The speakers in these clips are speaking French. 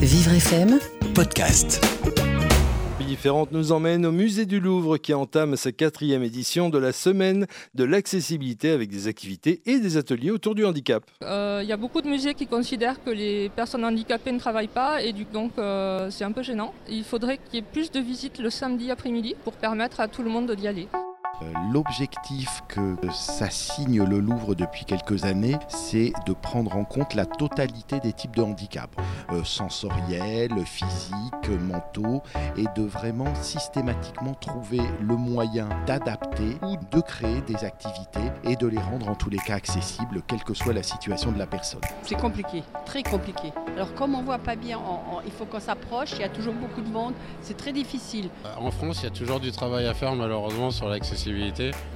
Vivre FM podcast. Différente nous emmène au musée du Louvre qui entame sa quatrième édition de la semaine de l'accessibilité avec des activités et des ateliers autour du handicap. Euh, Il y a beaucoup de musées qui considèrent que les personnes handicapées ne travaillent pas et du- donc euh, c'est un peu gênant. Il faudrait qu'il y ait plus de visites le samedi après-midi pour permettre à tout le monde d'y aller. Euh, L'objectif que ça signe le Louvre depuis quelques années, c'est de prendre en compte la totalité des types de handicap, euh, sensoriels, physiques, mentaux, et de vraiment systématiquement trouver le moyen d'adapter ou de créer des activités et de les rendre en tous les cas accessibles, quelle que soit la situation de la personne. C'est compliqué, très compliqué. Alors comme on voit pas bien, en- en- il faut qu'on s'approche, il y a toujours beaucoup de monde, c'est très difficile. En France, il y a toujours du travail à faire malheureusement sur l'accessibilité.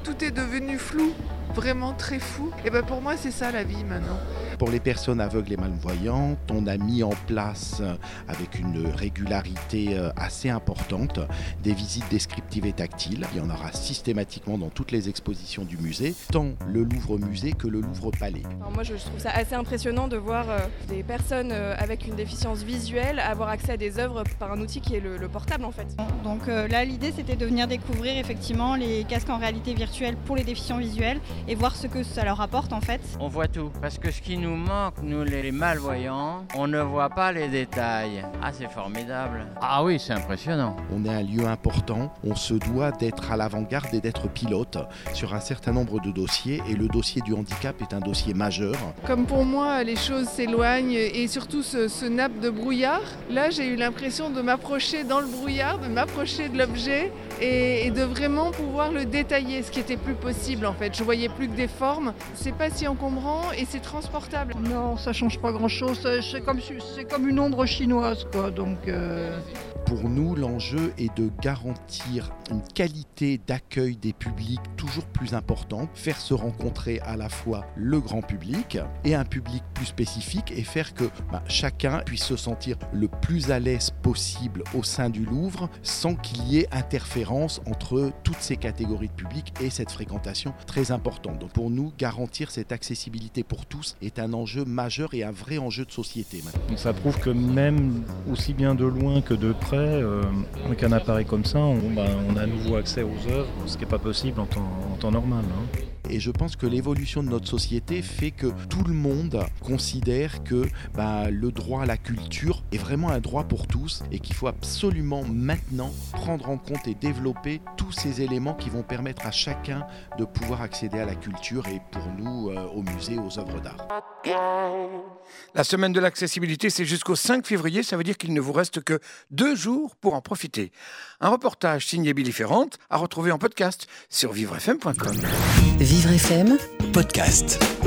Tout est devenu flou, vraiment très flou. Et ben pour moi, c'est ça la vie maintenant. Pour les personnes aveugles et malvoyantes, on a mis en place, euh, avec une régularité euh, assez importante, des visites descriptives et tactiles. Il y en aura systématiquement dans toutes les expositions du musée, tant le Louvre-Musée que le Louvre-Palais. Alors moi, je trouve ça assez impressionnant de voir euh, des personnes avec une déficience visuelle avoir accès à des œuvres par un outil qui est le, le portable en fait. Donc là, l'idée, c'était de venir découvrir effectivement les casques en réalité virtuelle pour les déficients visuels et voir ce que ça leur apporte en fait. On voit tout. Parce que ce qui nous manque, nous les malvoyants, on ne voit pas les détails. Ah, c'est formidable. Ah oui, c'est impressionnant. On est un lieu important, on se doit d'être à l'avant-garde et d'être pilote sur un certain nombre de dossiers, et le dossier du handicap est un dossier majeur. Comme pour moi, les choses s'éloignent et surtout ce, ce nappe de brouillard. Là, j'ai eu l'impression de m'approcher dans le brouillard, de m'approcher de l'objet et, et de vraiment pouvoir le détailler, ce qui était plus possible en fait. Je voyais plus que des formes. C'est pas si encombrant et c'est transportable. Non, ça change pas grand-chose. C'est- C'est comme, comme une ombre chinoise, quoi. Donc, euh, Pour nous, l'enjeu est de garantir une qualité d'accueil des publics toujours plus importante, faire se rencontrer à la fois le grand public et un public plus spécifique et faire que bah, chacun puisse se sentir le plus à l'aise possible au sein du Louvre sans qu'il y ait interférence entre toutes ces catégories de public et cette fréquentation très importante. Donc pour nous, garantir cette accessibilité pour tous est un enjeu majeur et un vrai enjeu de société. maintenant. Donc ça prouve que même aussi bien de loin que de près, euh, avec un appareil comme ça, on, bah, on a à nouveau accès aux œuvres, ce qui n'est pas possible en temps, en temps normal. hein. Et je pense que l'évolution de notre société fait que tout le monde considère que bah, le droit à la culture est vraiment un droit pour tous et qu'il faut absolument maintenant prendre en compte et développer tous ces éléments qui vont permettre à chacun de pouvoir accéder à la culture et pour nous euh, au musée, aux œuvres d'art. La semaine de l'accessibilité, c'est jusqu'au 5 février. Ça veut dire qu'il ne vous reste que deux jours pour en profiter. Un reportage signé Billy Ferrand à retrouver en podcast sur vivrefm.com. Vivre FM Podcast.